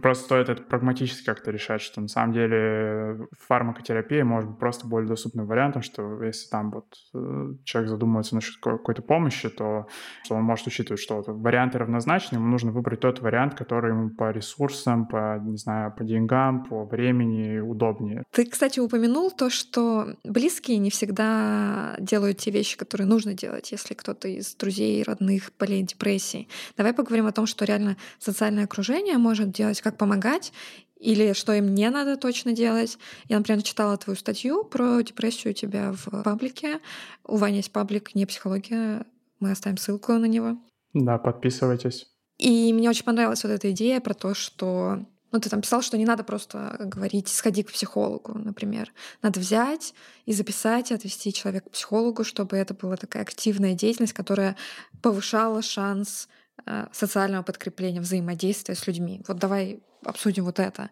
Просто стоит это прагматически как-то решать, что на самом деле фармакотерапия может быть просто более доступным вариантом, что если там вот э, человек задумывается насчет какой-то помощи, то что он может учитывать, что вот варианты равнозначны, ему нужно выбрать тот вариант, который ему по ресурсам, по, не знаю, по деньгам, по времени удобнее. Ты, кстати, упомянул то, что близкие не всегда делают те вещи, которые нужно делать, если кто-то из друзей друзей, родных болеет депрессией. Давай поговорим о том, что реально социальное окружение может делать, как помогать, или что им не надо точно делать. Я, например, читала твою статью про депрессию у тебя в паблике. У Вани есть паблик «Не психология». Мы оставим ссылку на него. Да, подписывайтесь. И мне очень понравилась вот эта идея про то, что ну, ты там писал, что не надо просто говорить «сходи к психологу», например. Надо взять и записать, и отвести человека к психологу, чтобы это была такая активная деятельность, которая повышала шанс э, социального подкрепления, взаимодействия с людьми. Вот давай обсудим вот это.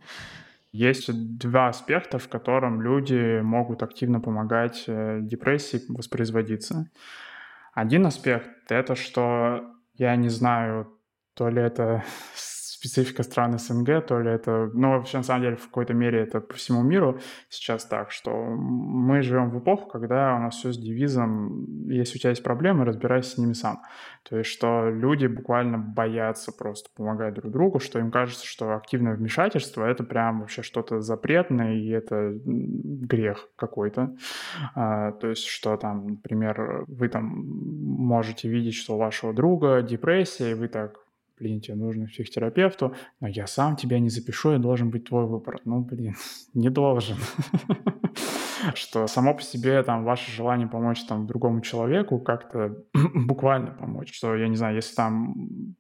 Есть два аспекта, в котором люди могут активно помогать э, депрессии воспроизводиться. Один аспект — это что я не знаю, то ли это специфика стран СНГ, то ли это... Ну, вообще, на самом деле, в какой-то мере это по всему миру сейчас так, что мы живем в эпоху, когда у нас все с девизом «если у тебя есть проблемы, разбирайся с ними сам». То есть, что люди буквально боятся просто помогать друг другу, что им кажется, что активное вмешательство — это прям вообще что-то запретное, и это грех какой-то. А, то есть, что там, например, вы там можете видеть, что у вашего друга депрессия, и вы так блин, тебе нужно психотерапевту, но я сам тебя не запишу, я должен быть твой выбор. Ну, блин, не должен. Что само по себе там ваше желание помочь там другому человеку как-то буквально помочь. Что, я не знаю, если там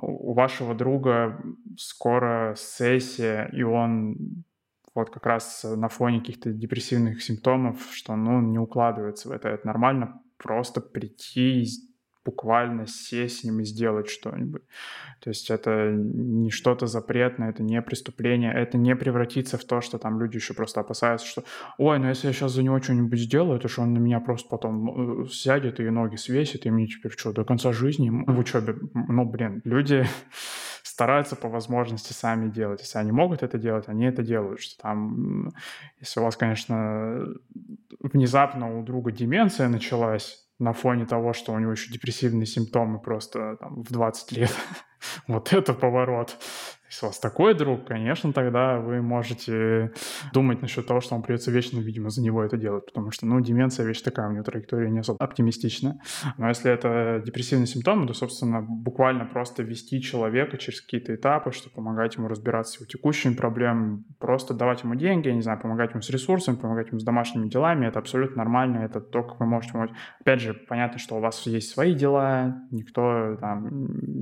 у вашего друга скоро сессия, и он вот как раз на фоне каких-то депрессивных симптомов, что ну не укладывается в это, это нормально просто прийти буквально сесть с ним и сделать что-нибудь. То есть это не что-то запретное, это не преступление, это не превратится в то, что там люди еще просто опасаются, что ой, ну если я сейчас за него что-нибудь сделаю, то что он на меня просто потом э, сядет и ноги свесит, и мне теперь что, до конца жизни в учебе? Ну, блин, люди стараются по возможности сами делать. Если они могут это делать, они это делают. Что там, если у вас, конечно, внезапно у друга деменция началась, на фоне того, что у него еще депрессивные симптомы просто там, в 20 лет. вот это поворот. Если у вас такой друг, конечно, тогда вы можете думать насчет того, что вам придется вечно, видимо, за него это делать, потому что, ну, деменция вещь такая, у него траектория не особо оптимистичная. Но если это депрессивные симптомы, то, собственно, буквально просто вести человека через какие-то этапы, чтобы помогать ему разбираться с его текущими проблемами, просто давать ему деньги, я не знаю, помогать ему с ресурсами, помогать ему с домашними делами, это абсолютно нормально, это то, как вы можете помочь. Опять же, понятно, что у вас есть свои дела, никто там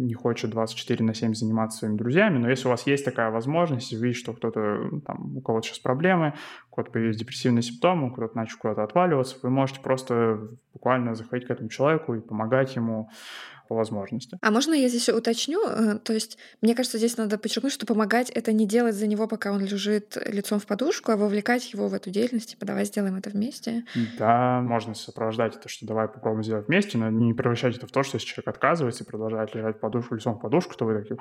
не хочет 24 на 7 заниматься своими друзьями, но если у вас есть такая возможность, вы видите, что кто-то, там, у кого-то сейчас проблемы, у кого-то появились депрессивные симптомы, у кого-то начал куда-то отваливаться, вы можете просто буквально заходить к этому человеку и помогать ему по возможности. А можно я здесь уточню? Э, то есть, мне кажется, здесь надо подчеркнуть, что помогать — это не делать за него, пока он лежит лицом в подушку, а вовлекать его в эту деятельность, типа, давай сделаем это вместе. Да, можно сопровождать это, что давай попробуем сделать вместе, но не превращать это в то, что если человек отказывается и продолжает лежать в подушку, лицом в подушку, то вы такие,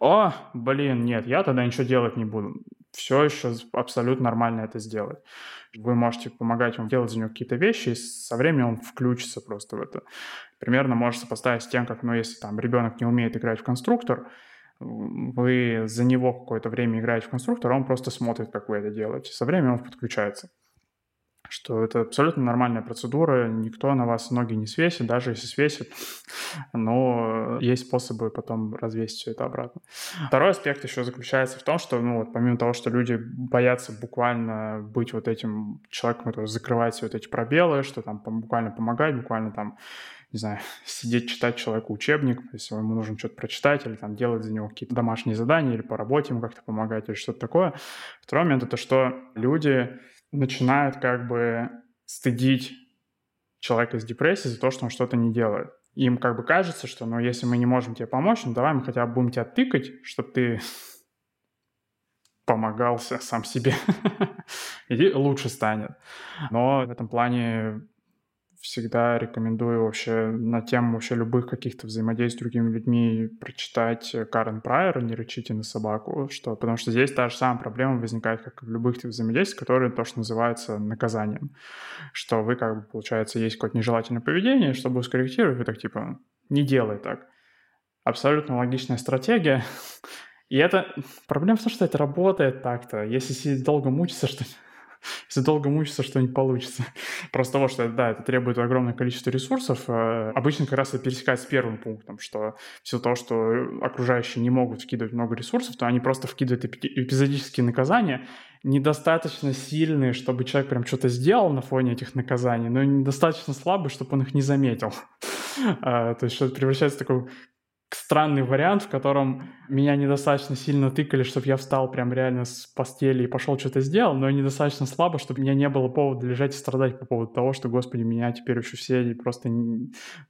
о, блин, нет, я тогда ничего делать не буду. Все еще абсолютно нормально это сделать. Вы можете помогать ему делать за него какие-то вещи, и со временем он включится просто в это примерно можешь сопоставить с тем, как, ну, если там ребенок не умеет играть в конструктор, вы за него какое-то время играете в конструктор, он просто смотрит, как вы это делаете. Со временем он подключается что это абсолютно нормальная процедура, никто на вас ноги не свесит, даже если свесит, но есть способы потом развесить все это обратно. Второй аспект еще заключается в том, что, ну, вот, помимо того, что люди боятся буквально быть вот этим человеком, который закрывает все вот эти пробелы, что там буквально помогать, буквально там не знаю, сидеть читать человеку учебник, если ему нужно что-то прочитать, или там делать за него какие-то домашние задания, или по работе ему как-то помогать, или что-то такое. Второй момент — это что люди начинают как бы стыдить человека с депрессией за то, что он что-то не делает. Им как бы кажется, что, ну, если мы не можем тебе помочь, ну, давай мы хотя бы будем тебя тыкать, чтобы ты помогался сам себе. И лучше станет. Но в этом плане всегда рекомендую вообще на тему вообще любых каких-то взаимодействий с другими людьми прочитать Карен Прайер «Не рычите на собаку», что, потому что здесь та же самая проблема возникает, как и в любых взаимодействиях, которые то, что называется наказанием. Что вы, как бы, получается, есть какое-то нежелательное поведение, чтобы скорректировать, вы так типа «не делай так». Абсолютно логичная стратегия, и это проблема в том, что это работает так-то. Если сидеть долго мучиться, что если долго мучиться, что не получится. Просто того, что, да, это требует огромное количество ресурсов. Э, обычно как раз это пересекается с первым пунктом, что все то, что окружающие не могут вкидывать много ресурсов, то они просто вкидывают эпизодические наказания, недостаточно сильные, чтобы человек прям что-то сделал на фоне этих наказаний, но недостаточно слабые, чтобы он их не заметил. А, то есть что это превращается в такой странный вариант, в котором меня недостаточно сильно тыкали, чтобы я встал прям реально с постели и пошел что-то сделал, но недостаточно слабо, чтобы у меня не было повода лежать и страдать по поводу того, что, господи, меня теперь еще все просто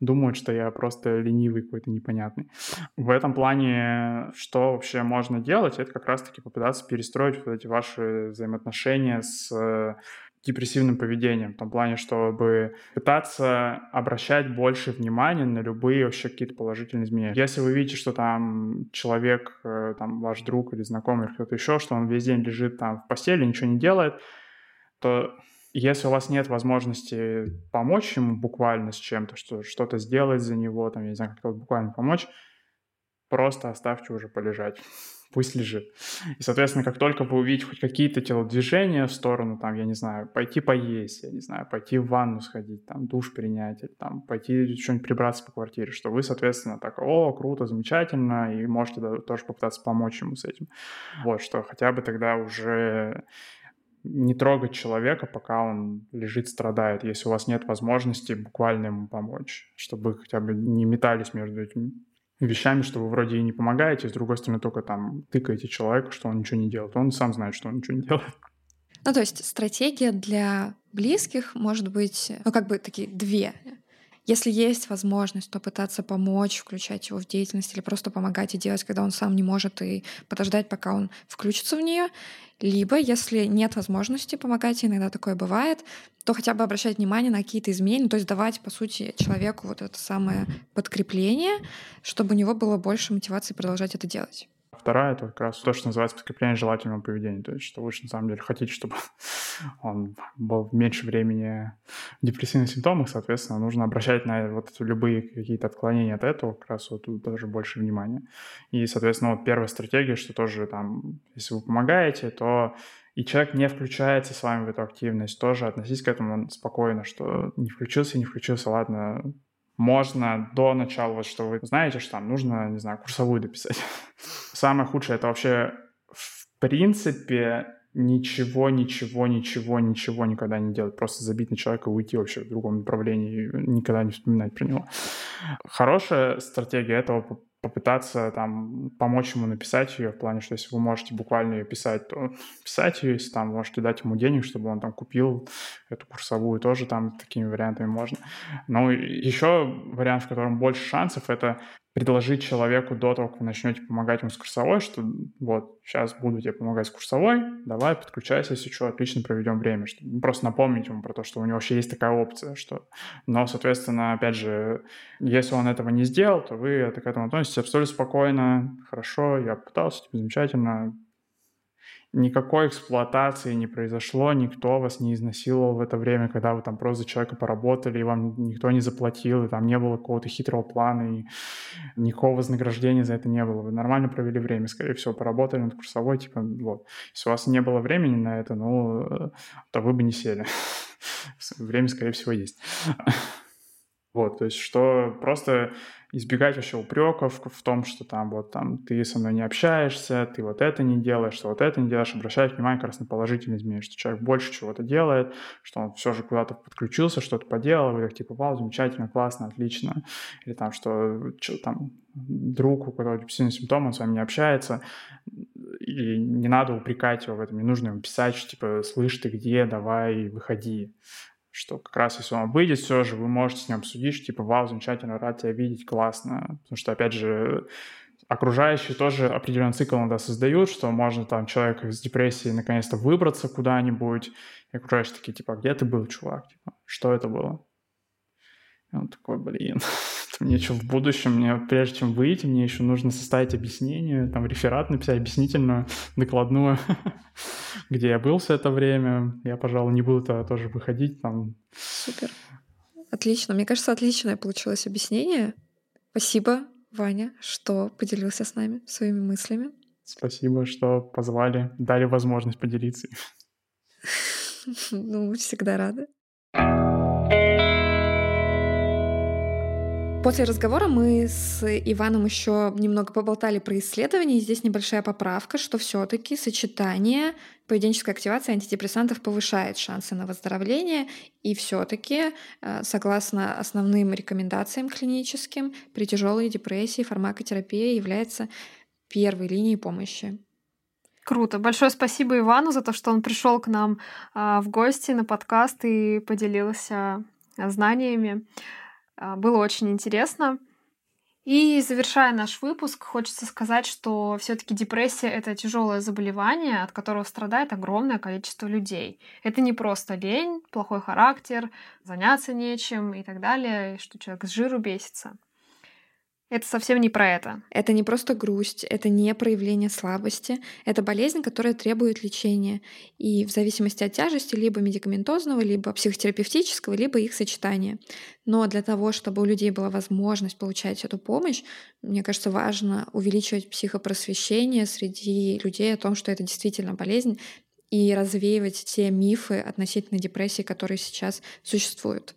думают, что я просто ленивый какой-то непонятный. В этом плане, что вообще можно делать, это как раз-таки попытаться перестроить вот эти ваши взаимоотношения с депрессивным поведением, в том плане, чтобы пытаться обращать больше внимания на любые вообще какие-то положительные изменения. Если вы видите, что там человек, э, там ваш друг или знакомый, или кто-то еще, что он весь день лежит там в постели, ничего не делает, то если у вас нет возможности помочь ему буквально с чем-то, что что-то сделать за него, там, я не знаю, как-то буквально помочь, просто оставьте уже полежать пусть лежит. И, соответственно, как только вы увидите хоть какие-то телодвижения в сторону, там, я не знаю, пойти поесть, я не знаю, пойти в ванну сходить, там, душ принять, или там, пойти что-нибудь прибраться по квартире, что вы, соответственно, так, о, круто, замечательно, и можете тоже попытаться помочь ему с этим. Вот, что хотя бы тогда уже не трогать человека, пока он лежит, страдает, если у вас нет возможности буквально ему помочь, чтобы хотя бы не метались между этими вещами, что вы вроде и не помогаете, с другой стороны только там тыкаете человека, что он ничего не делает. Он сам знает, что он ничего не делает. Ну, то есть стратегия для близких может быть, ну, как бы такие две. Если есть возможность, то пытаться помочь, включать его в деятельность или просто помогать и делать, когда он сам не может, и подождать, пока он включится в нее. Либо, если нет возможности помогать, иногда такое бывает, то хотя бы обращать внимание на какие-то изменения, то есть давать, по сути, человеку вот это самое подкрепление, чтобы у него было больше мотивации продолжать это делать. Вторая — это как раз то, что называется подкрепление желательного поведения. То есть, что вы на самом деле хотите, чтобы он был меньше времени в депрессивных симптомах, соответственно, нужно обращать на вот любые какие-то отклонения от этого как раз вот тоже больше внимания. И, соответственно, вот первая стратегия, что тоже там, если вы помогаете, то и человек не включается с вами в эту активность, тоже относитесь к этому спокойно, что не включился, не включился, ладно, можно до начала, вот что вы знаете, что там нужно, не знаю, курсовую дописать. Самое худшее это вообще в принципе ничего, ничего, ничего, ничего никогда не делать. Просто забить на человека и уйти вообще в другом направлении никогда не вспоминать про него. Хорошая стратегия этого попытаться там помочь ему написать ее в плане, что если вы можете буквально ее писать, то писать ее, если там можете дать ему денег, чтобы он там купил эту курсовую, тоже там такими вариантами можно. Но еще вариант, в котором больше шансов, это предложить человеку до того, как вы начнете помогать ему с курсовой, что вот, сейчас буду тебе помогать с курсовой, давай, подключайся, если что, отлично проведем время. Что, просто напомнить ему про то, что у него вообще есть такая опция, что... Но, соответственно, опять же, если он этого не сделал, то вы к этому относитесь абсолютно спокойно, хорошо, я пытался, типа, замечательно, никакой эксплуатации не произошло, никто вас не изнасиловал в это время, когда вы там просто за человека поработали, и вам никто не заплатил, и там не было какого-то хитрого плана, и никакого вознаграждения за это не было. Вы нормально провели время, скорее всего, поработали над курсовой, типа, вот. Если у вас не было времени на это, ну, э, то вы бы не сели. Время, скорее всего, есть. Вот, то есть, что просто избегать вообще упреков в том, что там вот там ты со мной не общаешься, ты вот это не делаешь, что вот это не делаешь, обращать внимание как раз на положительные изменения, что человек больше чего-то делает, что он все же куда-то подключился, что-то поделал, так типа, вау, замечательно, классно, отлично, или там, что, что там друг, у которого депрессивный симптом, он с вами не общается, и не надо упрекать его в этом, не нужно ему писать, что типа, слышь, ты где, давай, выходи что как раз если он выйдет все же, вы можете с ним обсудить, что типа, вау, замечательно, рад тебя видеть, классно. Потому что, опять же, окружающие тоже определенный цикл иногда создают, что можно там человек из депрессии наконец-то выбраться куда-нибудь, и окружающие такие, типа, где ты был, чувак? Типа, что это было? Он такой, блин, мне что, в будущем, мне прежде чем выйти, мне еще нужно составить объяснение, там, реферат написать, объяснительную, докладную, где я был все это время. Я, пожалуй, не буду тогда тоже выходить там. Супер. Отлично. Мне кажется, отличное получилось объяснение. Спасибо, Ваня, что поделился с нами своими мыслями. Спасибо, что позвали, дали возможность поделиться. Ну, всегда рады. После разговора мы с Иваном еще немного поболтали про исследования. Здесь небольшая поправка, что все-таки сочетание поведенческой активации антидепрессантов повышает шансы на выздоровление. И все-таки, э, согласно основным рекомендациям клиническим, при тяжелой депрессии фармакотерапия является первой линией помощи. Круто. Большое спасибо Ивану за то, что он пришел к нам а, в гости на подкаст и поделился знаниями. А, было очень интересно. И завершая наш выпуск, хочется сказать, что все-таки депрессия это тяжелое заболевание, от которого страдает огромное количество людей. Это не просто лень, плохой характер, заняться нечем и так далее, что человек с жиру бесится. Это совсем не про это. Это не просто грусть, это не проявление слабости, это болезнь, которая требует лечения. И в зависимости от тяжести либо медикаментозного, либо психотерапевтического, либо их сочетания. Но для того, чтобы у людей была возможность получать эту помощь, мне кажется, важно увеличивать психопросвещение среди людей о том, что это действительно болезнь, и развеивать те мифы относительно депрессии, которые сейчас существуют.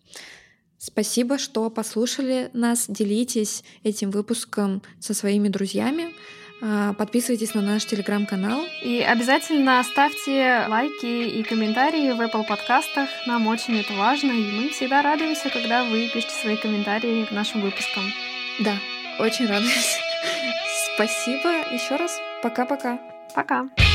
Спасибо, что послушали нас. Делитесь этим выпуском со своими друзьями. А, подписывайтесь на наш телеграм-канал. И обязательно ставьте лайки и комментарии в Apple подкастах. Нам очень это важно, и мы всегда радуемся, когда вы пишете свои комментарии к нашим выпускам. Да, очень радуюсь. Спасибо еще раз. Пока-пока. Пока. -пока. Пока.